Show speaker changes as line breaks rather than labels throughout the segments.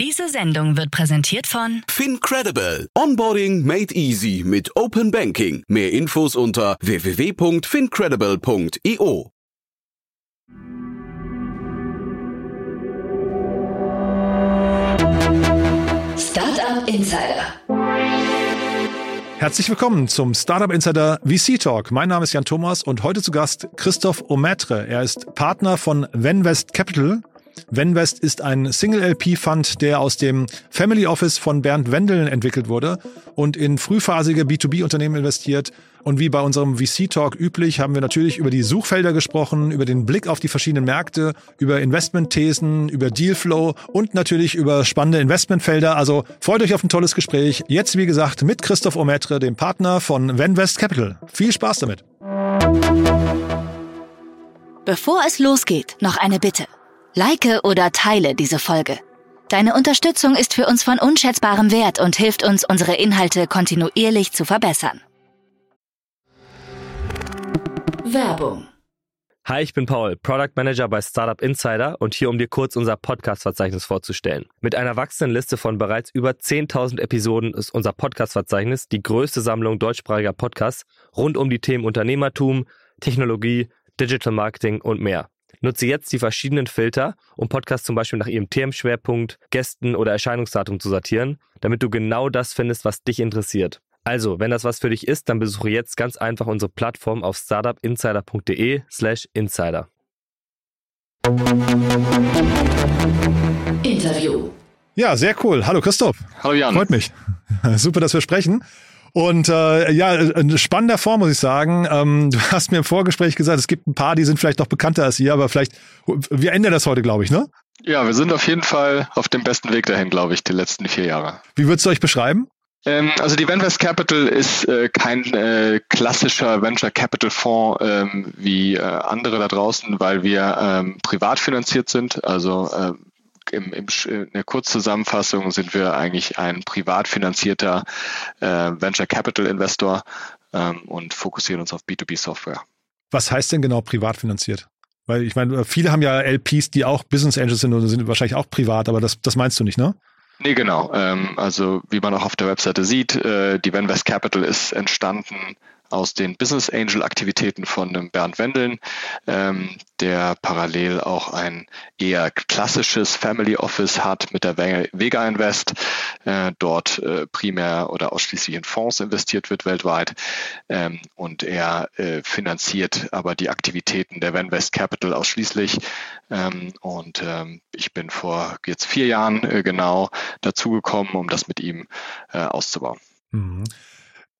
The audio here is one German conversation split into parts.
Diese Sendung wird präsentiert von
FinCredible. Onboarding made easy mit Open Banking. Mehr Infos unter www.fincredible.io.
Startup Insider.
Herzlich willkommen zum Startup Insider VC Talk. Mein Name ist Jan Thomas und heute zu Gast Christoph Ometre. Er ist Partner von Venvest Capital. Venvest ist ein Single-LP-Fund, der aus dem Family Office von Bernd Wendeln entwickelt wurde und in frühphasige B2B-Unternehmen investiert. Und wie bei unserem VC-Talk üblich, haben wir natürlich über die Suchfelder gesprochen, über den Blick auf die verschiedenen Märkte, über Investmentthesen, über Dealflow und natürlich über spannende Investmentfelder. Also freut euch auf ein tolles Gespräch. Jetzt, wie gesagt, mit Christoph Ometre, dem Partner von Venvest Capital. Viel Spaß damit.
Bevor es losgeht, noch eine Bitte. Like oder teile diese Folge. Deine Unterstützung ist für uns von unschätzbarem Wert und hilft uns, unsere Inhalte kontinuierlich zu verbessern. Werbung.
Hi, ich bin Paul, Product Manager bei Startup Insider und hier, um dir kurz unser Podcast-Verzeichnis vorzustellen. Mit einer wachsenden Liste von bereits über 10.000 Episoden ist unser Podcast-Verzeichnis die größte Sammlung deutschsprachiger Podcasts rund um die Themen Unternehmertum, Technologie, Digital Marketing und mehr. Nutze jetzt die verschiedenen Filter, um Podcasts zum Beispiel nach ihrem Themenschwerpunkt, Gästen oder Erscheinungsdatum zu sortieren, damit du genau das findest, was dich interessiert. Also, wenn das was für dich ist, dann besuche jetzt ganz einfach unsere Plattform auf startupinsider.de slash insider.
Interview.
Ja, sehr cool. Hallo Christoph.
Hallo Jan.
Freut mich. Super, dass wir sprechen. Und äh, ja, in spannender Form muss ich sagen. Ähm, du hast mir im Vorgespräch gesagt, es gibt ein paar, die sind vielleicht noch bekannter als ihr, aber vielleicht, wir ändern das heute, glaube ich, ne?
Ja, wir sind auf jeden Fall auf dem besten Weg dahin, glaube ich, die letzten vier Jahre.
Wie würdest du euch beschreiben?
Ähm, also die Venvest Capital ist äh, kein äh, klassischer Venture Capital Fonds ähm, wie äh, andere da draußen, weil wir ähm, privat finanziert sind. Also äh, im, im, in der Kurzzusammenfassung sind wir eigentlich ein privat finanzierter äh, Venture Capital Investor ähm, und fokussieren uns auf B2B Software.
Was heißt denn genau privat finanziert? Weil ich meine, viele haben ja LPs, die auch Business Angels sind und sind wahrscheinlich auch privat, aber das, das meinst du nicht, ne?
Nee, genau. Ähm, also wie man auch auf der Webseite sieht, äh, die Venvest Capital ist entstanden aus den Business Angel Aktivitäten von dem Bernd Wendeln, ähm, der parallel auch ein eher klassisches Family Office hat mit der Vega Invest, äh, dort äh, primär oder ausschließlich in Fonds investiert wird weltweit ähm, und er äh, finanziert aber die Aktivitäten der Venvest Capital ausschließlich ähm, und ähm, ich bin vor jetzt vier Jahren äh, genau dazugekommen, um das mit ihm äh, auszubauen.
Mhm.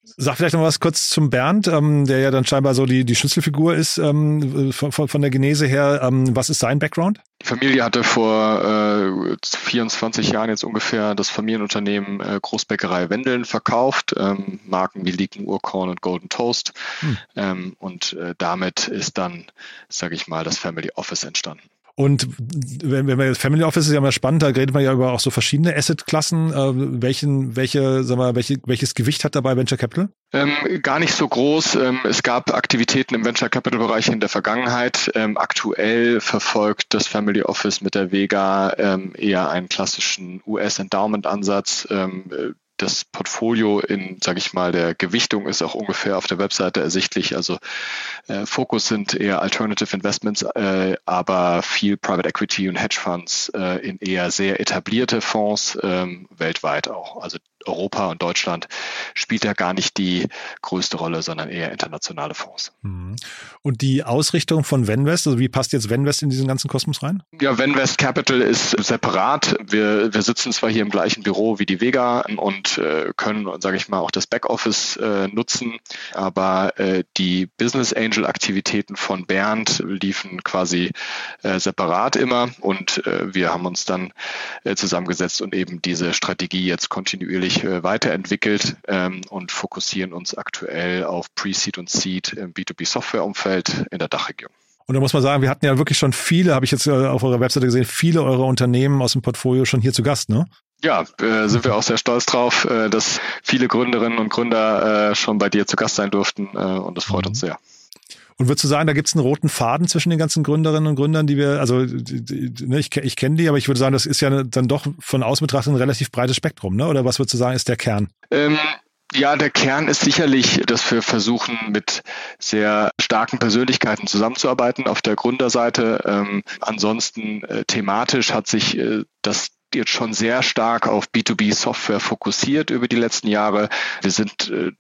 Sag vielleicht noch was kurz zum Bernd, ähm, der ja dann scheinbar so die, die Schlüsselfigur ist ähm, von, von der Genese her. Ähm, was ist sein Background?
Die Familie hatte vor äh, 24 Jahren jetzt ungefähr das Familienunternehmen äh, Großbäckerei Wendeln verkauft, ähm, Marken wie Lieken, Urkorn und Golden Toast. Hm. Ähm, und äh, damit ist dann, sage ich mal, das Family Office entstanden.
Und wenn, wenn wir Family Office ist ja immer spannend, da redet man ja über auch so verschiedene Asset-Klassen. Äh, welchen, welche, sag mal, welche, welches Gewicht hat dabei Venture Capital?
Ähm, gar nicht so groß. Ähm, es gab Aktivitäten im Venture Capital Bereich in der Vergangenheit. Ähm, aktuell verfolgt das Family Office mit der Vega ähm, eher einen klassischen US-Endowment-Ansatz. Ähm, das Portfolio in, sage ich mal, der Gewichtung ist auch ungefähr auf der Webseite ersichtlich. Also äh, Fokus sind eher Alternative Investments, äh, aber viel Private Equity und Hedge Funds äh, in eher sehr etablierte Fonds ähm, weltweit auch. Also Europa und Deutschland spielt ja gar nicht die größte Rolle, sondern eher internationale Fonds.
Mhm. Und die Ausrichtung von Venvest, also wie passt jetzt Venvest in diesen ganzen Kosmos rein?
Ja, Venvest Capital ist separat. Wir, wir sitzen zwar hier im gleichen Büro wie die Vega und äh, können, sage ich mal, auch das Backoffice äh, nutzen, aber äh, die Business Angel Aktivitäten von Bernd liefen quasi äh, separat immer und äh, wir haben uns dann äh, zusammengesetzt und eben diese Strategie jetzt kontinuierlich sich äh, weiterentwickelt ähm, und fokussieren uns aktuell auf Pre-Seed und Seed im B2B-Software-Umfeld in der Dachregion.
Und da muss man sagen, wir hatten ja wirklich schon viele, habe ich jetzt äh, auf eurer Webseite gesehen, viele eurer Unternehmen aus dem Portfolio schon hier zu Gast, ne?
Ja, äh, sind wir auch sehr stolz drauf, äh, dass viele Gründerinnen und Gründer äh, schon bei dir zu Gast sein durften und das freut mhm. uns sehr.
Und würdest du sagen, da gibt es einen roten Faden zwischen den ganzen Gründerinnen und Gründern, die wir, also ne, ich, ich kenne die, aber ich würde sagen, das ist ja dann doch von außen betrachtet ein relativ breites Spektrum, ne? Oder was würdest du sagen, ist der Kern?
Ähm, ja, der Kern ist sicherlich, dass wir versuchen, mit sehr starken Persönlichkeiten zusammenzuarbeiten auf der Gründerseite. Ähm, ansonsten äh, thematisch hat sich äh, das jetzt schon sehr stark auf B2B-Software fokussiert über die letzten Jahre. Wir sind äh,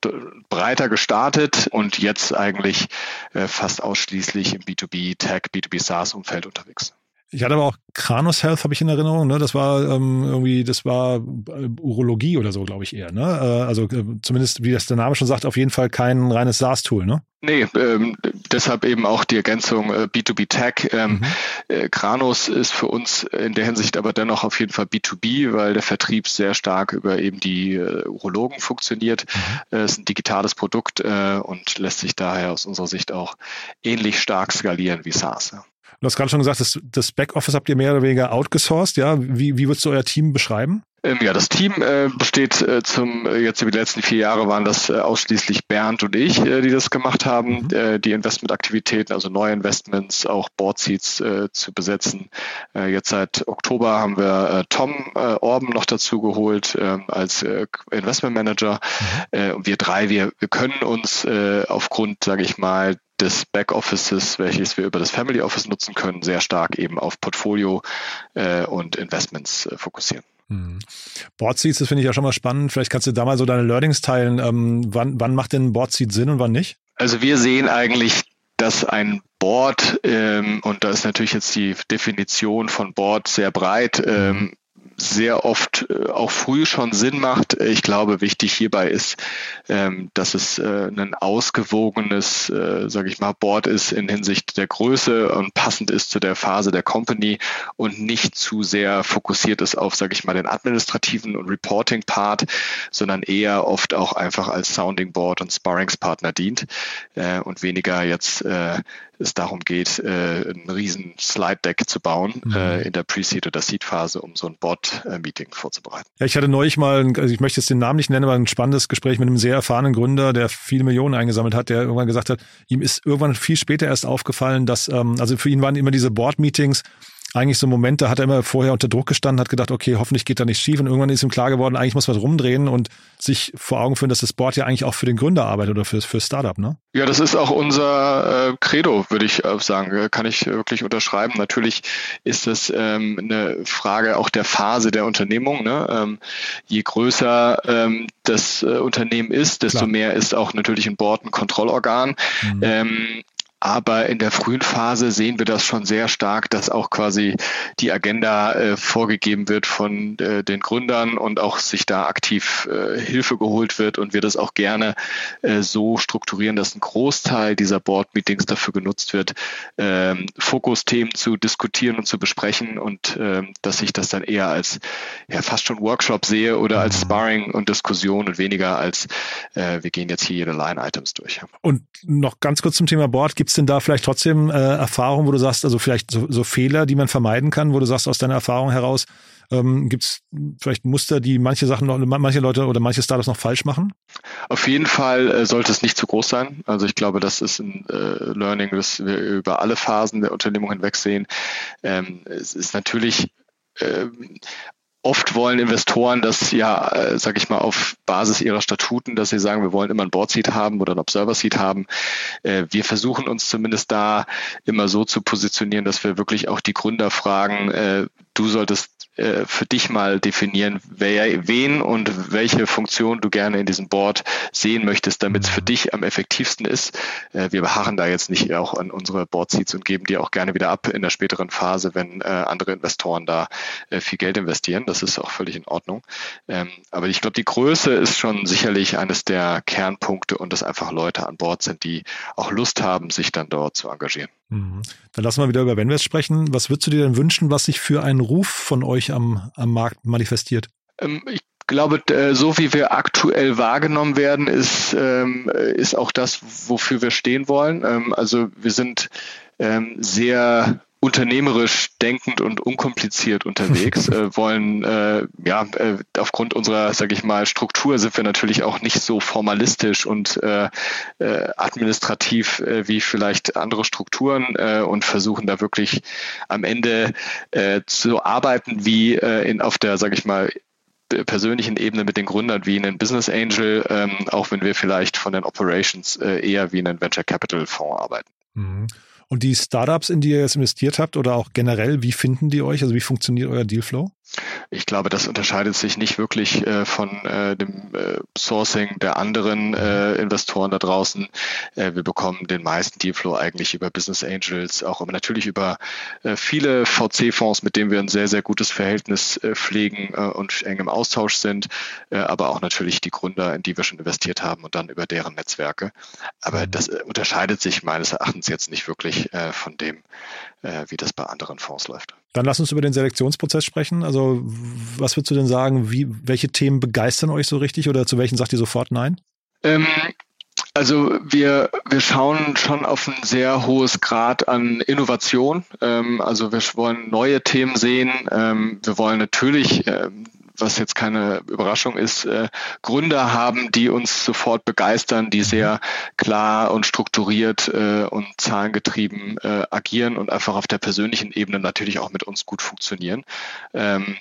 breiter gestartet und jetzt eigentlich äh, fast ausschließlich im B2B-Tech, B2B-SaaS-Umfeld unterwegs.
Ich hatte aber auch Kranos Health, habe ich in Erinnerung, ne? Das war ähm, irgendwie, das war äh, Urologie oder so, glaube ich eher, ne? Äh, also äh, zumindest, wie das der Name schon sagt, auf jeden Fall kein reines SaaS-Tool, ne?
Nee, ähm, deshalb eben auch die Ergänzung äh, B2B Tech. Ähm, mhm. äh, Kranos ist für uns in der Hinsicht aber dennoch auf jeden Fall B2B, weil der Vertrieb sehr stark über eben die äh, Urologen funktioniert. Mhm. Äh, ist ein digitales Produkt und lässt sich daher aus unserer Sicht auch ähnlich stark skalieren wie SaaS. Ja.
Du hast gerade schon gesagt, das, das Backoffice habt ihr mehr oder weniger outgesourced, ja? Wie, wie würdest du euer Team beschreiben?
Ähm, ja, das Team äh, besteht äh, zum äh, jetzt über die letzten vier Jahre waren das äh, ausschließlich Bernd und ich, äh, die das gemacht haben, mhm. Äh, die Investmentaktivitäten, also neue Investments, auch Boardseats zu besetzen. jetzt seit Oktober haben wir Tom Orben noch dazu geholt ähm, als Investmentmanager. Mhm. und wir drei, wir, wir können uns aufgrund, sage ich mal, des Backoffices, welches wir über das Family Office nutzen können, sehr stark eben auf Portfolio äh, und Investments äh, fokussieren.
Hm. Boardseats, das finde ich ja schon mal spannend. Vielleicht kannst du da mal so deine Learnings teilen. Ähm, wann, wann macht denn Boardseat Sinn und wann nicht?
Also wir sehen eigentlich, dass ein Board, ähm, und da ist natürlich jetzt die Definition von Board sehr breit, ähm, sehr oft äh, auch früh schon Sinn macht. Ich glaube, wichtig hierbei ist, ähm, dass es äh, ein ausgewogenes, äh, sage ich mal, Board ist in Hinsicht der Größe und passend ist zu der Phase der Company und nicht zu sehr fokussiert ist auf, sage ich mal, den administrativen und Reporting-Part, sondern eher oft auch einfach als Sounding Board und Sparringspartner dient und weniger jetzt es darum geht, äh, ein riesen Slide-Deck zu bauen mhm. äh, in der Pre-Seed- oder Seed-Phase, um so ein Bot-Meeting vorzubereiten.
Ja, ich hatte neulich mal, also ich möchte jetzt den Namen nicht nennen, aber ein spannendes Gespräch mit einem sehr erfahrenen Gründer, der viele Millionen eingesammelt hat, der irgendwann gesagt hat, ihm ist irgendwann viel später erst aufgefallen, dass, ähm, also für ihn waren immer diese Board-Meetings eigentlich so Momente, hat er immer vorher unter Druck gestanden, hat gedacht, okay, hoffentlich geht da nichts schief und irgendwann ist ihm klar geworden, eigentlich muss man rumdrehen und sich vor Augen führen, dass das Board ja eigentlich auch für den Gründer arbeitet oder für, für Startup, ne?
Ja, das ist auch unser äh, Credo, würde ich äh, sagen. Kann ich wirklich unterschreiben. Natürlich ist das ähm, eine Frage auch der Phase der Unternehmung. Ne? Ähm, je größer ähm, das äh, Unternehmen ist, desto Klar. mehr ist auch natürlich ein Board ein Kontrollorgan. Mhm. Aber in der frühen Phase sehen wir das schon sehr stark, dass auch quasi die Agenda äh, vorgegeben wird von äh, den Gründern und auch sich da aktiv äh, Hilfe geholt wird und wir das auch gerne äh, so strukturieren, dass ein Großteil dieser Board-Meetings dafür genutzt wird, ähm, Fokusthemen zu diskutieren und zu besprechen und ähm, dass ich das dann eher als ja, fast schon Workshop sehe oder als mhm. Sparring und Diskussion und weniger als äh, wir gehen jetzt hier jede Line-Items durch.
Und noch ganz kurz zum Thema Board. Gibt es denn da vielleicht trotzdem äh, Erfahrungen, wo du sagst, also vielleicht so, so, Fehler, die man vermeiden kann, wo du sagst aus deiner Erfahrung heraus, ähm, gibt es vielleicht Muster, die manche Sachen noch, manche Leute oder manche Startups noch falsch machen?
Auf jeden Fall äh, sollte es nicht zu groß sein. Also ich glaube, das ist ein äh, Learning, das wir über alle Phasen der Unternehmung hinweg sehen. Ähm, es ist natürlich ähm, Oft wollen Investoren das ja, äh, sage ich mal, auf Basis ihrer Statuten, dass sie sagen, wir wollen immer ein Board Seat haben oder ein Observer Seat haben. Äh, wir versuchen uns zumindest da immer so zu positionieren, dass wir wirklich auch die Gründer fragen, äh, du solltest äh, für dich mal definieren, wer, wen und welche Funktion du gerne in diesem Board sehen möchtest, damit es für mhm. dich am effektivsten ist. Äh, wir beharren da jetzt nicht auch an unsere Board Seats und geben die auch gerne wieder ab in der späteren Phase, wenn äh, andere Investoren da viel Geld investieren. Das ist auch völlig in Ordnung. Ähm, aber ich glaube, die Größe ist schon sicherlich eines der Kernpunkte und dass einfach Leute an Bord sind, die auch Lust haben, sich dann dort zu engagieren.
Mhm. Dann lassen wir wieder über Venvest sprechen. Was würdest du dir denn wünschen, was sich für einen Ruf von euch am, am Markt manifestiert?
Ähm, ich glaube, so wie wir aktuell wahrgenommen werden, ist, ähm, ist auch das, wofür wir stehen wollen. Ähm, also wir sind sehr unternehmerisch denkend und unkompliziert unterwegs, äh, wollen äh, ja äh, aufgrund unserer, sage ich mal, Struktur sind wir natürlich auch nicht so formalistisch und äh, äh, administrativ äh, wie vielleicht andere Strukturen äh, und versuchen da wirklich am Ende äh, zu arbeiten wie äh, in auf der, sage ich mal, persönlichen Ebene mit den Gründern wie einen Business Angel, ähm, auch wenn wir vielleicht von den Operations äh, eher wie einen Venture Capital Fonds arbeiten.
Mhm. Und die Startups, in die ihr jetzt investiert habt oder auch generell, wie finden die euch? Also wie funktioniert euer Dealflow?
Ich glaube, das unterscheidet sich nicht wirklich äh, von äh, dem äh, Sourcing der anderen äh, Investoren da draußen. Äh, wir bekommen den meisten Dealflow eigentlich über Business Angels, auch natürlich über äh, viele VC-Fonds, mit denen wir ein sehr, sehr gutes Verhältnis pflegen und eng im Austausch sind, aber auch natürlich die Gründer, in die wir schon investiert haben und dann über deren Netzwerke. Aber das unterscheidet sich meines Erachtens jetzt nicht wirklich von dem, wie das bei anderen Fonds läuft.
Dann lass uns über den Selektionsprozess sprechen. Also was würdest du denn sagen, wie, welche Themen begeistern euch so richtig oder zu welchen sagt ihr sofort nein?
Ähm, also wir, wir schauen schon auf ein sehr hohes Grad an Innovation. Ähm, also wir wollen neue Themen sehen. Ähm, wir wollen natürlich ähm, was jetzt keine Überraschung ist, äh, Gründer haben, die uns sofort begeistern, die sehr klar und strukturiert äh, und zahlengetrieben äh, agieren und einfach auf der persönlichen Ebene natürlich auch mit uns gut funktionieren. Ähm,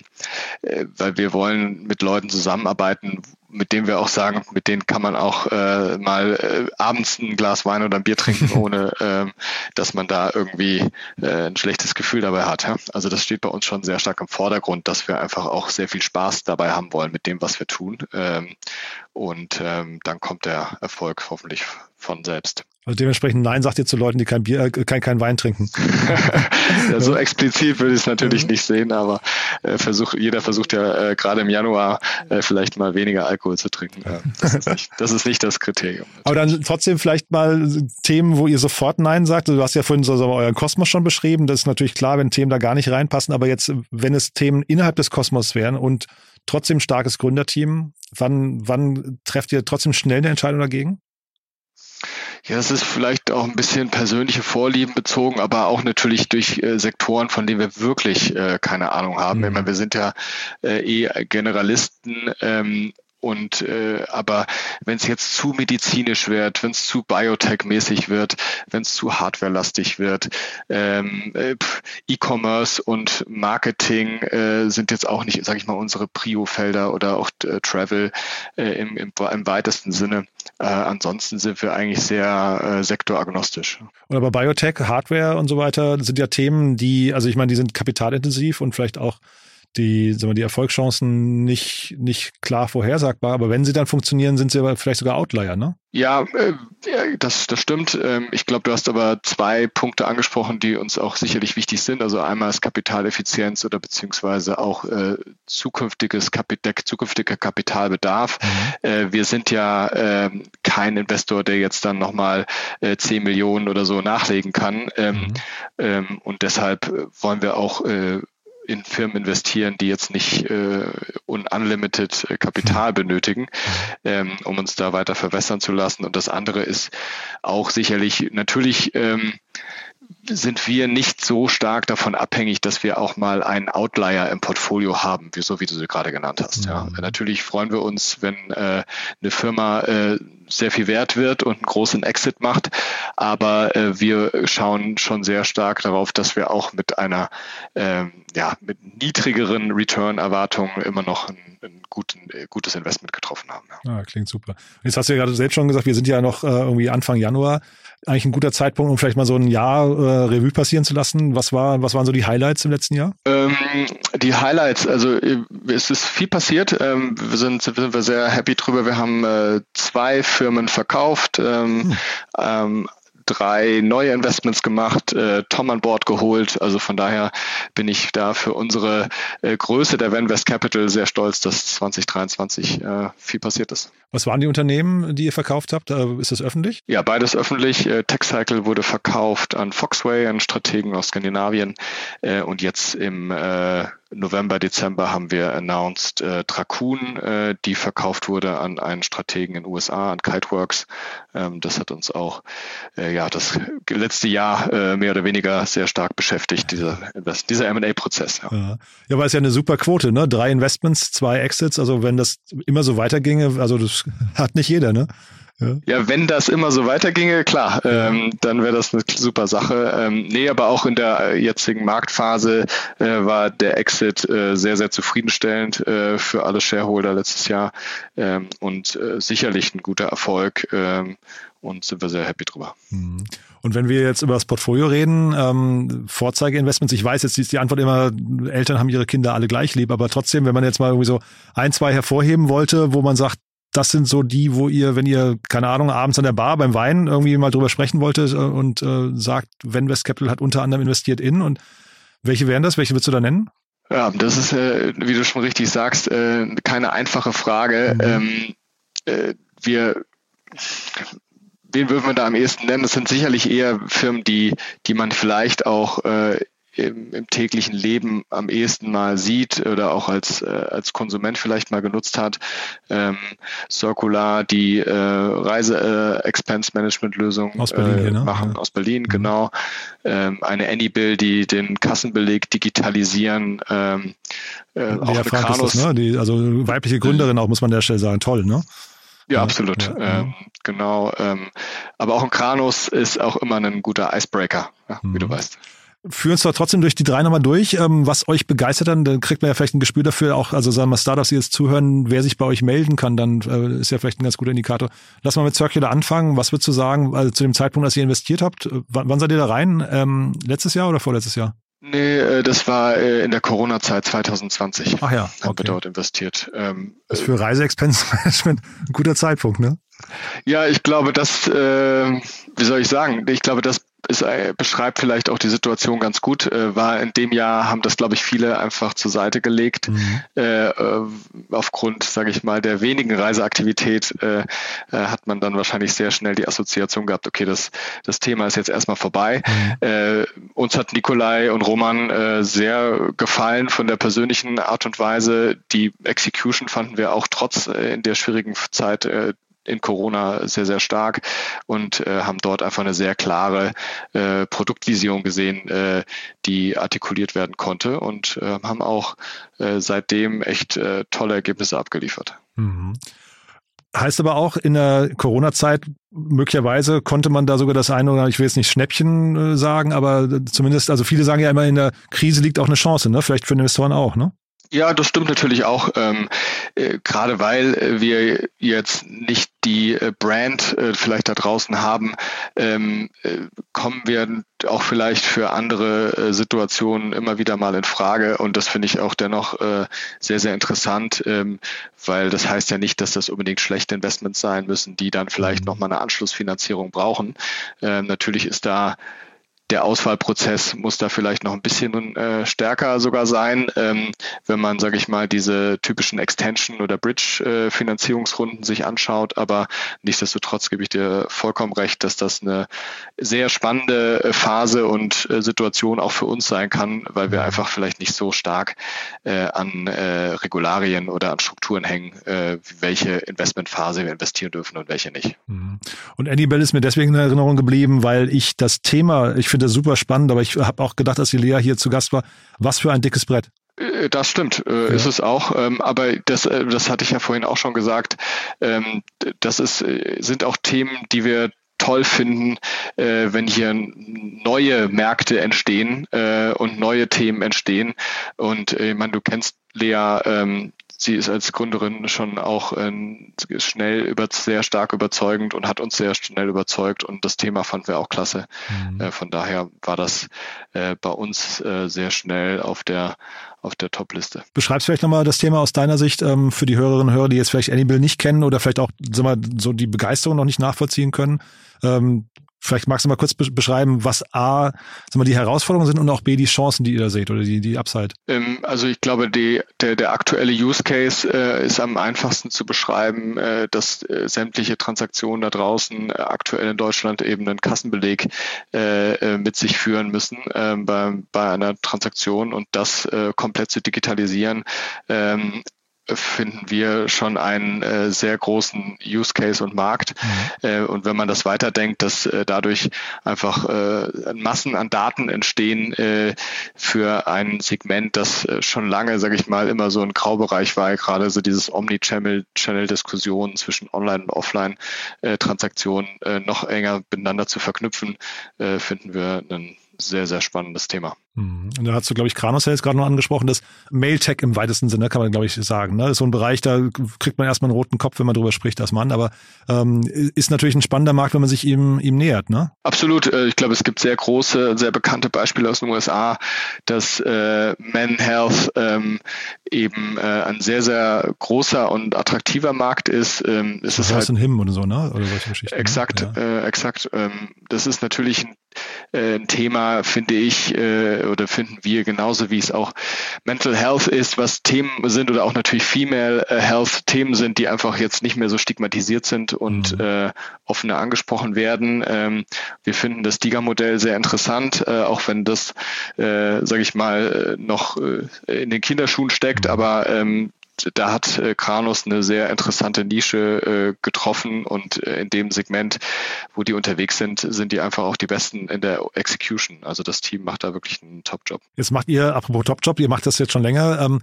äh, weil wir wollen mit Leuten zusammenarbeiten, mit dem wir auch sagen, mit denen kann man auch äh, mal äh, abends ein Glas Wein oder ein Bier trinken, ohne ähm, dass man da irgendwie äh, ein schlechtes Gefühl dabei hat. Ja? Also das steht bei uns schon sehr stark im Vordergrund, dass wir einfach auch sehr viel Spaß dabei haben wollen mit dem, was wir tun. Ähm, und ähm, dann kommt der Erfolg hoffentlich von selbst.
Also dementsprechend Nein sagt ihr zu Leuten, die kein Bier, äh, kein, kein Wein trinken.
ja, so explizit würde ich es natürlich nicht sehen, aber äh, versuch, jeder versucht ja äh, gerade im Januar äh, vielleicht mal weniger Alkohol zu trinken. Äh, das, ist nicht, das, ist nicht, das Kriterium.
Natürlich. Aber dann trotzdem vielleicht mal Themen, wo ihr sofort Nein sagt. Also du hast ja vorhin so, so euren Kosmos schon beschrieben. Das ist natürlich klar, wenn Themen da gar nicht reinpassen. Aber jetzt, wenn es Themen innerhalb des Kosmos wären und trotzdem starkes Gründerteam, wann, wann trefft ihr trotzdem schnell eine Entscheidung dagegen?
Ja, das ist vielleicht auch ein bisschen persönliche Vorlieben bezogen, aber auch natürlich durch äh, Sektoren, von denen wir wirklich äh, keine Ahnung haben. Mhm. Ich meine, wir sind ja äh, eh Generalisten ähm, und äh, aber wenn es jetzt zu medizinisch wird, wenn es zu Biotech-mäßig wird, wenn es zu Hardware-lastig wird, ähm, äh, E-Commerce und Marketing äh, sind jetzt auch nicht, sage ich mal, unsere Prio-Felder oder auch äh, Travel äh, im, im, im weitesten Sinne. Äh, ansonsten sind wir eigentlich sehr äh, sektoragnostisch.
Und aber Biotech, Hardware und so weiter sind ja Themen, die, also ich meine, die sind kapitalintensiv und vielleicht auch die, sagen wir, die Erfolgschancen nicht, nicht klar vorhersagbar, aber wenn sie dann funktionieren, sind sie aber vielleicht sogar Outlier, ne?
Ja, äh, das, das stimmt. Ähm, ich glaube, du hast aber zwei Punkte angesprochen, die uns auch sicherlich wichtig sind. Also einmal ist Kapitaleffizienz oder beziehungsweise auch äh, zukünftiges Kapit zukünftiger Kapitalbedarf. Mhm. Äh, wir sind ja äh, kein Investor, der jetzt dann nochmal äh, 10 Millionen oder so nachlegen kann. Ähm, mhm. ähm, und deshalb wollen wir auch äh, in Firmen investieren, die jetzt nicht äh, unlimited äh, Kapital benötigen, ähm, um uns da weiter verwässern zu lassen. Und das andere ist auch sicherlich natürlich ähm, sind wir nicht so stark davon abhängig, dass wir auch mal einen Outlier im Portfolio haben, wie, so wie du sie gerade genannt hast. Ja. Mhm. Natürlich freuen wir uns, wenn äh, eine Firma äh, sehr viel wert wird und einen großen Exit macht, aber äh, wir schauen schon sehr stark darauf, dass wir auch mit einer ähm, ja, mit niedrigeren Return-Erwartungen immer noch ein, ein guten, äh, gutes Investment getroffen haben.
Ja. Ah, klingt super. Jetzt hast du ja gerade selbst schon gesagt, wir sind ja noch äh, irgendwie Anfang Januar eigentlich ein guter Zeitpunkt, um vielleicht mal so ein Jahr äh, Revue passieren zu lassen. Was war, was waren so die Highlights im letzten Jahr?
Ähm, die Highlights, also äh, es ist viel passiert. Ähm, wir sind, sind wir sehr happy drüber. Wir haben äh, zwei Firmen verkauft. Ähm, hm. Drei neue Investments gemacht, äh, Tom an Bord geholt. Also von daher bin ich da für unsere äh, Größe der Venvest Capital sehr stolz, dass 2023 äh, viel passiert ist.
Was waren die Unternehmen, die ihr verkauft habt? Äh, ist das öffentlich?
Ja, beides öffentlich. Äh, TechCycle wurde verkauft an Foxway, einen Strategen aus Skandinavien. Äh, und jetzt im November, Dezember haben wir announced äh, Dracoon, äh, die verkauft wurde an einen Strategen in den USA, an Kiteworks. Ähm, das hat uns auch äh, ja das letzte Jahr äh, mehr oder weniger sehr stark beschäftigt, dieser, dieser M&A-Prozess.
Ja. ja. ja, weil es ja eine super Quote, ne? Drei Investments, zwei Exits. Also wenn das immer so weiterginge, also das hat nicht jeder, ne?
Ja. ja, wenn das immer so weiterginge, klar, ähm, dann wäre das eine super Sache. Ähm, nee, aber auch in der äh, jetzigen Marktphase äh, war der Exit äh, sehr, sehr zufriedenstellend äh, für alle Shareholder letztes Jahr ähm, und äh, sicherlich ein guter Erfolg ähm, und sind wir sehr happy drüber.
Mhm. Und wenn wir jetzt über das Portfolio reden, ähm, Vorzeigeinvestments, ich weiß jetzt ist die Antwort immer, Eltern haben ihre Kinder alle gleich lieb, aber trotzdem, wenn man jetzt mal irgendwie so ein, zwei hervorheben wollte, wo man sagt, das sind so die, wo ihr, wenn ihr, keine Ahnung, abends an der Bar beim Wein irgendwie mal drüber sprechen wolltet äh, und äh, sagt, wenn West Capital hat unter anderem investiert in und welche wären das? Welche würdest du da nennen?
Ja, das ist, äh, wie du schon richtig sagst, äh, keine einfache Frage. Mhm. Ähm, äh, wir wen würden wir da am ehesten nennen? Das sind sicherlich eher Firmen, die, die man vielleicht auch äh, im, im, täglichen Leben am ehesten mal sieht oder auch als, äh, als Konsument vielleicht mal genutzt hat. Ähm, Circular, die äh, Reise-Expense-Management-Lösung
äh, äh,
ne? machen, ja. aus Berlin, mhm. genau. Ähm, eine Anybill, die den Kassenbeleg digitalisieren. Ähm,
äh, auch eine Frank Kranus, das, ne? die, also weibliche Gründerin auch, muss man an der Stelle sagen. Toll, ne?
Ja, absolut. Ja. Ähm, genau. Ähm, aber auch ein Kranus ist auch immer ein guter Icebreaker, ja, mhm. wie du mhm. weißt
führen uns doch trotzdem durch die drei nochmal durch, ähm, was euch begeistert dann, dann kriegt man ja vielleicht ein Gespür dafür, auch, also sagen wir Startups, die jetzt zuhören, wer sich bei euch melden kann, dann äh, ist ja vielleicht ein ganz guter Indikator. Lass mal mit Circular anfangen. Was würdest du sagen, also zu dem Zeitpunkt, als ihr investiert habt, wann, wann seid ihr da rein? Ähm, letztes Jahr oder vorletztes Jahr?
Nee, äh, das war in der Corona-Zeit 2020.
Ach ja, okay.
Haben wir dort investiert.
Ähm, das ist für Reiseexpense-Management ein guter Zeitpunkt, ne?
Ja, ich glaube, das, äh, wie soll ich sagen, ich glaube, das ist, äh, beschreibt vielleicht auch die Situation ganz gut. Äh, war in dem Jahr haben das, glaube ich, viele einfach zur Seite gelegt. Mhm. Äh, äh aufgrund, sage ich mal, der wenigen Reiseaktivität äh, äh, hat man dann wahrscheinlich sehr schnell die Assoziation gehabt, okay, das, das Thema ist jetzt erstmal vorbei. Mhm. uns hat Nikolai und Roman sehr gefallen von der persönlichen Art und Weise. Die Execution fanden wir auch trotz in der schwierigen Zeit in Corona sehr, sehr stark und äh, haben dort einfach eine sehr klare äh, Produktvision gesehen, äh, die artikuliert werden konnte und äh, haben auch äh, seitdem echt äh, tolle Ergebnisse abgeliefert. Mhm.
Heißt aber auch, in der Corona-Zeit möglicherweise konnte man da sogar das eine oder ich will jetzt nicht Schnäppchen sagen, aber zumindest, also viele sagen ja immer, in der Krise liegt auch eine Chance, ne? Vielleicht für Investoren auch, ne?
Ja, das stimmt natürlich auch, ähm, äh, gerade weil äh, wir jetzt nicht die äh, Brand äh, vielleicht da draußen haben, ähm, äh, kommen wir auch vielleicht für andere äh, Situationen immer wieder mal in Frage. Und das finde ich auch dennoch sehr, sehr interessant, ähm, weil das heißt ja nicht, dass das unbedingt schlechte Investments sein müssen, die dann vielleicht mhm. nochmal eine Anschlussfinanzierung brauchen. Ähm, natürlich ist da der Auswahlprozess muss da vielleicht noch ein bisschen äh, stärker sogar sein, ähm, wenn man, sage ich mal, diese typischen Extension- oder Bridge-Finanzierungsrunden äh, sich anschaut. Aber nichtsdestotrotz gebe ich dir vollkommen recht, dass das eine sehr spannende äh, Phase und äh, Situation auch für uns sein kann, weil wir einfach vielleicht nicht so stark äh, an Regularien oder an Strukturen hängen, welche Investmentphase wir investieren dürfen und welche nicht.
Mhm. Und Annie Bell ist mir deswegen in Erinnerung geblieben, weil ich das Thema, ich finde das super spannend, aber ich habe auch gedacht, als die Lea hier zu Gast war, was für ein dickes Brett.
Äh, das stimmt, äh, ja. ist es auch. Ähm, aber das, äh, das hatte ich ja vorhin auch schon gesagt. Ähm, das ist, sind auch Themen, die wir toll finden, wenn hier neue Märkte entstehen und neue Themen entstehen. Und ich meine, du kennst Lea, ähm, sie ist als Gründerin schon auch äh, schnell über, sehr stark überzeugend und hat uns sehr schnell überzeugt und das Thema fanden wir auch klasse. Mhm. Äh, von daher war das äh, bei uns äh, sehr schnell auf der auf der Top-Liste.
Beschreibst vielleicht nochmal das Thema aus deiner Sicht ähm, für die Hörerinnen und Hörer, die jetzt vielleicht Anybill nicht kennen oder vielleicht auch sag mal, so die Begeisterung noch nicht nachvollziehen können. Ähm, Vielleicht magst du mal kurz beschreiben, was A, sagen wir, die Herausforderungen sind und auch B, die Chancen, die ihr da seht oder die, die Upside.
Ähm, also ich glaube, die, der, der aktuelle Use Case äh, ist am einfachsten zu beschreiben, äh, dass äh, sämtliche Transaktionen da draußen äh, aktuell in Deutschland eben einen Kassenbeleg äh, äh, mit sich führen müssen ähm, bei, bei einer Transaktion und das komplett zu digitalisieren. Finden wir schon einen äh, sehr großen Use Case und Markt. Mhm. Äh, und wenn man das weiterdenkt, dass äh, dadurch einfach äh, Massen an Daten entstehen äh, für ein Segment, das äh, schon lange, sage ich mal, immer so ein Graubereich war, gerade so dieses Omni-Channel-Diskussion zwischen Online- und Offline-Transaktionen äh, noch enger miteinander zu verknüpfen, äh, finden wir einen sehr, sehr spannendes Thema.
Mhm. Und da hast du, glaube ich, Kranos jetzt gerade noch angesprochen, das Mailtech im weitesten Sinne, kann man, glaube ich, sagen. Ne? Das ist so ein Bereich, da kriegt man erstmal einen roten Kopf, wenn man drüber spricht als Mann, aber ähm, ist natürlich ein spannender Markt, wenn man sich ihm, ihm nähert, ne?
Absolut. Äh, ich glaube, es gibt sehr große, sehr bekannte Beispiele aus den USA, dass äh, Men Health ähm, eben äh, ein sehr, sehr großer und attraktiver Markt ist. Ähm, es ist
halt ein Him oder so, ne? Oder solche Geschichten.
Ne? Exakt, ja. äh, exakt. Ähm, das ist natürlich ein, ein Thema, finde ich, äh, oder finden wir genauso wie es auch Mental Health ist, was Themen sind oder auch natürlich Female äh, Health Themen sind, die einfach jetzt nicht mehr so stigmatisiert sind und mhm. äh, offener angesprochen werden. Ähm, wir finden das DIGA-Modell sehr interessant, äh, auch wenn das, äh, sage ich mal, äh, noch äh, in den Kinderschuhen steckt, mhm. aber ähm, da hat äh, Kranos eine sehr interessante Nische äh, getroffen und äh, in dem Segment, wo die unterwegs sind, sind die einfach auch die Besten in der Execution. Also das Team macht da wirklich einen Top-Job.
Jetzt macht ihr, apropos Top-Job, ihr macht das jetzt schon länger. Ähm,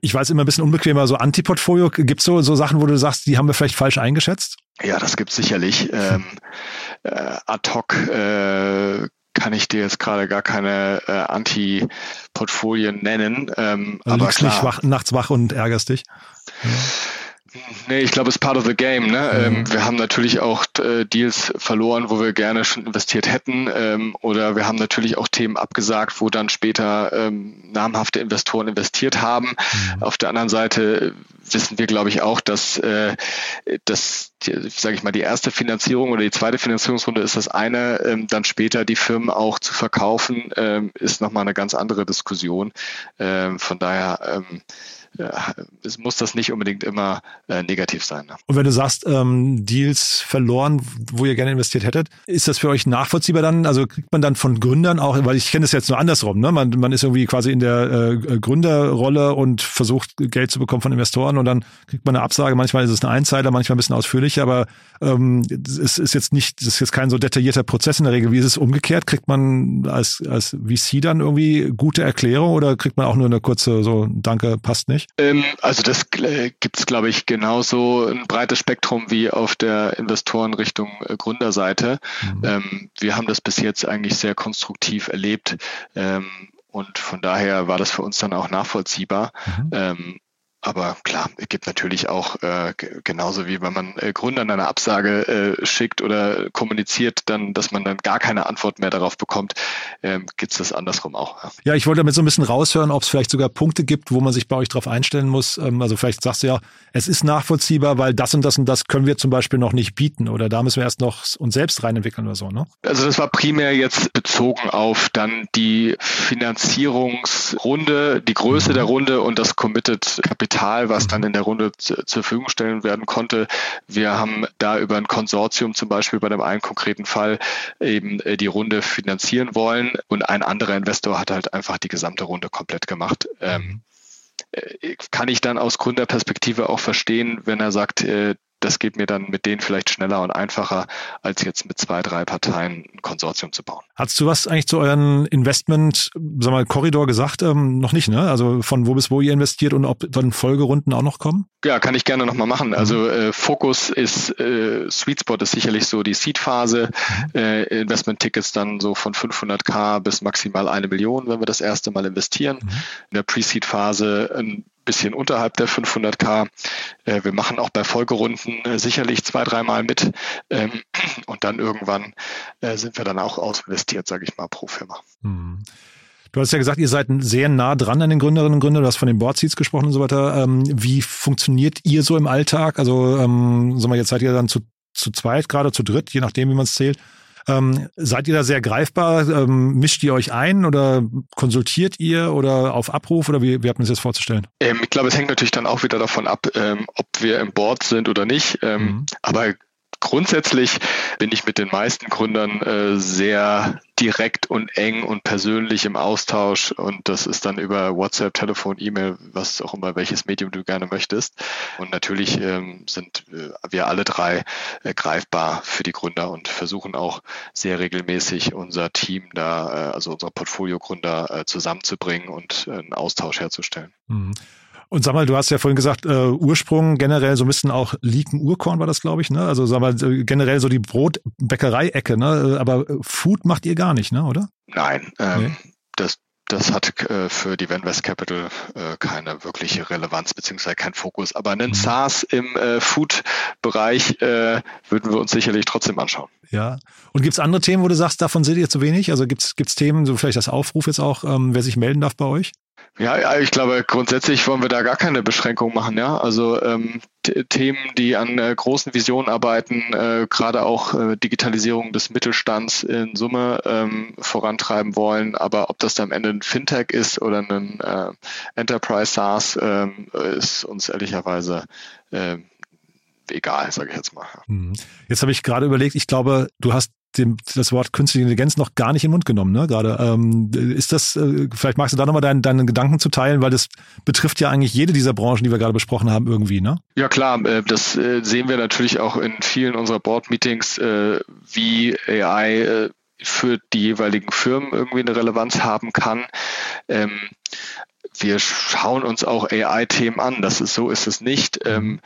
ich weiß immer ein bisschen unbequemer, so Anti-Portfolio. Gibt es so, so Sachen, wo du sagst, die haben wir vielleicht falsch eingeschätzt?
Ja, das gibt es sicherlich. Ähm, äh, ad hoc äh, kann ich dir jetzt gerade gar keine äh, Anti-Portfolien nennen. Ähm,
also aber klar. nicht wach, nachts wach und ärgerst dich. Ja.
Nee, ich glaube, es ist part of the game. Ne? Mhm. Ähm, wir haben natürlich auch äh, Deals verloren, wo wir gerne schon investiert hätten. Ähm, oder wir haben natürlich auch Themen abgesagt, wo dann später ähm, namhafte Investoren investiert haben. Mhm. Auf der anderen Seite wissen wir, glaube ich, auch, dass, äh, dass sage ich mal, die erste Finanzierung oder die zweite Finanzierungsrunde ist das eine, ähm, dann später die Firmen auch zu verkaufen, ähm, ist nochmal eine ganz andere Diskussion. Ähm, von daher ähm, es muss das nicht unbedingt immer äh, negativ sein. Ne?
Und wenn du sagst, ähm, Deals verloren, wo ihr gerne investiert hättet, ist das für euch nachvollziehbar dann? Also kriegt man dann von Gründern auch, weil ich kenne das jetzt nur andersrum, ne? Man, man ist irgendwie quasi in der äh, Gründerrolle und versucht Geld zu bekommen von Investoren und dann kriegt man eine Absage. Manchmal ist es eine Einzeiler, manchmal ein bisschen ausführlicher, aber ähm, es ist jetzt nicht, es ist jetzt kein so detaillierter Prozess in der Regel. Wie ist es umgekehrt? Kriegt man als, als VC dann irgendwie gute Erklärung oder kriegt man auch nur eine kurze so Danke, passt nicht?
Ähm, also das äh, gibt es, glaube ich, genauso ein breites Spektrum wie auf der Investorenrichtung äh, Gründerseite. Mhm. Ähm, wir haben das bis jetzt eigentlich sehr konstruktiv erlebt. Ähm, und von daher war das für uns dann auch nachvollziehbar. Mhm. Ähm, aber klar, es gibt natürlich auch äh, genauso wie wenn man äh, Gründern eine Absage äh, schickt oder kommuniziert, dann, dass man dann gar keine Antwort mehr darauf bekommt, ähm, gibt es das andersrum auch.
Ja. ja, ich wollte damit so ein bisschen raushören, ob es vielleicht sogar Punkte gibt, wo man sich bei euch darauf einstellen muss. Ähm, also vielleicht sagst du ja, es ist nachvollziehbar, weil das und das und das können wir zum Beispiel noch nicht bieten oder da müssen wir erst noch uns selbst reinentwickeln oder so, ne?
Also das war primär jetzt bezogen auf dann die Finanzierungsrunde, die Größe mhm. der Runde und das Committed Kapital Kapital, was dann in der Runde zur Verfügung stellen werden konnte. Wir haben da über ein Konsortium zum Beispiel bei dem einen konkreten Fall eben äh, die Runde finanzieren wollen und ein anderer Investor hat halt einfach die gesamte Runde komplett gemacht. Ähm, äh, kann ich dann aus Gründerperspektive auch verstehen, wenn er sagt, äh, das geht mir dann mit denen vielleicht schneller und einfacher, als jetzt mit zwei, drei Parteien ein Konsortium zu bauen.
Hast du was eigentlich zu euren Investment, sag mal, Korridor gesagt? Ähm, noch nicht, ne? Also von wo bis wo ihr investiert und ob dann Folgerunden auch noch kommen?
Ja, kann ich gerne nochmal machen. Also mhm. äh, Fokus ist, äh, Sweet Spot ist sicherlich so die Seed-Phase, mhm. äh, Investment-Tickets dann so von 500k bis maximal eine Million, wenn wir das erste Mal investieren. Mhm. In der Pre-Seed-Phase ein bisschen unterhalb der 500k. Äh, wir machen auch bei Folgerunden äh, sicherlich zwei, dreimal mit ähm, und dann irgendwann äh, sind wir dann auch ausinvestiert, sage ich mal, pro Firma.
Mhm. Du hast ja gesagt, ihr seid sehr nah dran an den Gründerinnen und Gründern. Du hast von den Board Seats gesprochen und so weiter. Ähm, wie funktioniert ihr so im Alltag? Also, ähm, sagen wir, jetzt seid ihr dann zu, zu zweit, gerade zu dritt, je nachdem, wie man es zählt. Ähm, seid ihr da sehr greifbar? Ähm, mischt ihr euch ein oder konsultiert ihr oder auf Abruf oder wie, wie habt ihr das jetzt vorzustellen?
Ähm, ich glaube, es hängt natürlich dann auch wieder davon ab, ähm, ob wir im Board sind oder nicht. Ähm, mhm. Aber grundsätzlich bin ich mit den meisten Gründern äh, sehr direkt und eng und persönlich im Austausch und das ist dann über WhatsApp, Telefon, E-Mail, was auch immer, welches Medium du gerne möchtest. Und natürlich ähm, sind äh, wir alle drei äh, greifbar für die Gründer und versuchen auch sehr regelmäßig unser Team da, äh, also unsere Portfoliogründer äh, zusammenzubringen und einen Austausch herzustellen.
Mhm. Und sag mal, du hast ja vorhin gesagt, äh, Ursprung generell so ein bisschen auch Liken Urkorn war das, glaube ich, ne? Also sag mal, generell so die Brotbäckerei-Ecke, ne? Aber Food macht ihr gar nicht, ne, oder?
Nein, ähm, nee. das, das hat äh, für die Venvest Capital äh, keine wirkliche Relevanz beziehungsweise kein Fokus. Aber einen mhm. SaaS im äh, Food-Bereich äh, würden wir uns sicherlich trotzdem anschauen.
Ja. Und gibt's andere Themen, wo du sagst, davon seht ihr zu wenig? Also gibt's gibt's Themen, so vielleicht das Aufruf jetzt auch, ähm, wer sich melden darf bei euch?
Ja, ich glaube, grundsätzlich wollen wir da gar keine Beschränkung machen. Ja, also ähm, Themen, die an äh, großen Visionen arbeiten, äh, gerade auch äh, Digitalisierung des Mittelstands in Summe ähm, vorantreiben wollen. Aber ob das dann am Ende ein Fintech ist oder ein äh, Enterprise SaaS, ähm, ist uns ehrlicherweise äh, egal, sage ich jetzt mal.
Mhm. Jetzt habe ich gerade überlegt, ich glaube, du hast dem, das Wort künstliche Intelligenz noch gar nicht in den Mund genommen, ne? Gerade. Ähm, ist das, äh, vielleicht magst du da nochmal deinen, deinen Gedanken zu teilen, weil das betrifft ja eigentlich jede dieser Branchen, die wir gerade besprochen haben, irgendwie, ne?
Ja klar, äh, das äh, sehen wir natürlich auch in vielen unserer Board-Meetings, äh, wie AI äh, für die jeweiligen Firmen irgendwie eine Relevanz haben kann. Ähm, wir schauen uns auch AI-Themen an. Das ist so ist es nicht. Ähm,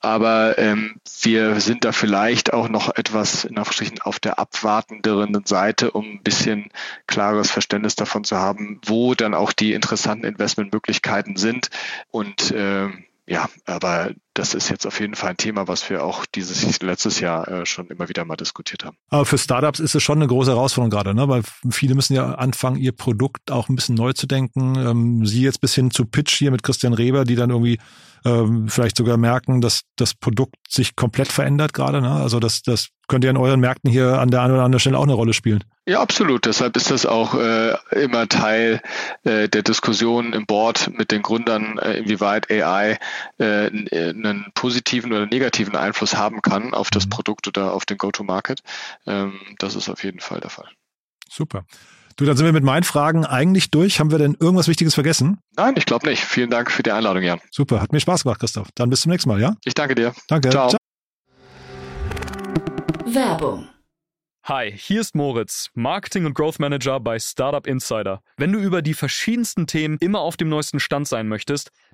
aber ähm, wir sind da vielleicht auch noch etwas in Anführungsstrichen auf der abwartenderen Seite, um ein bisschen klares Verständnis davon zu haben, wo dann auch die interessanten Investmentmöglichkeiten sind. Und ähm, ja, aber das ist jetzt auf jeden Fall ein Thema, was wir auch dieses letztes Jahr äh, schon immer wieder mal diskutiert haben.
Aber für Startups ist es schon eine große Herausforderung gerade, ne? weil viele müssen ja anfangen, ihr Produkt auch ein bisschen neu zu denken. Ähm, Sie jetzt bis hin zu Pitch hier mit Christian Reber, die dann irgendwie ähm, vielleicht sogar merken, dass das Produkt sich komplett verändert gerade. Ne? Also das, das könnte ja in euren Märkten hier an der einen oder anderen Stelle auch eine Rolle spielen.
Ja, absolut. Deshalb ist das auch äh, immer Teil äh, der Diskussion im Board mit den Gründern, äh, inwieweit AI äh, einen positiven oder negativen Einfluss haben kann auf das mhm. Produkt oder auf den Go-to-Market. Ähm, das ist auf jeden Fall der Fall.
Super. Du, dann sind wir mit meinen Fragen eigentlich durch. Haben wir denn irgendwas Wichtiges vergessen?
Nein, ich glaube nicht. Vielen Dank für die Einladung, Jan.
Super, hat mir Spaß gemacht, Christoph. Dann bis zum nächsten Mal, ja?
Ich danke dir.
Danke. Ciao. Ciao.
Werbung. Hi, hier ist Moritz, Marketing und Growth Manager bei Startup Insider. Wenn du über die verschiedensten Themen immer auf dem neuesten Stand sein möchtest,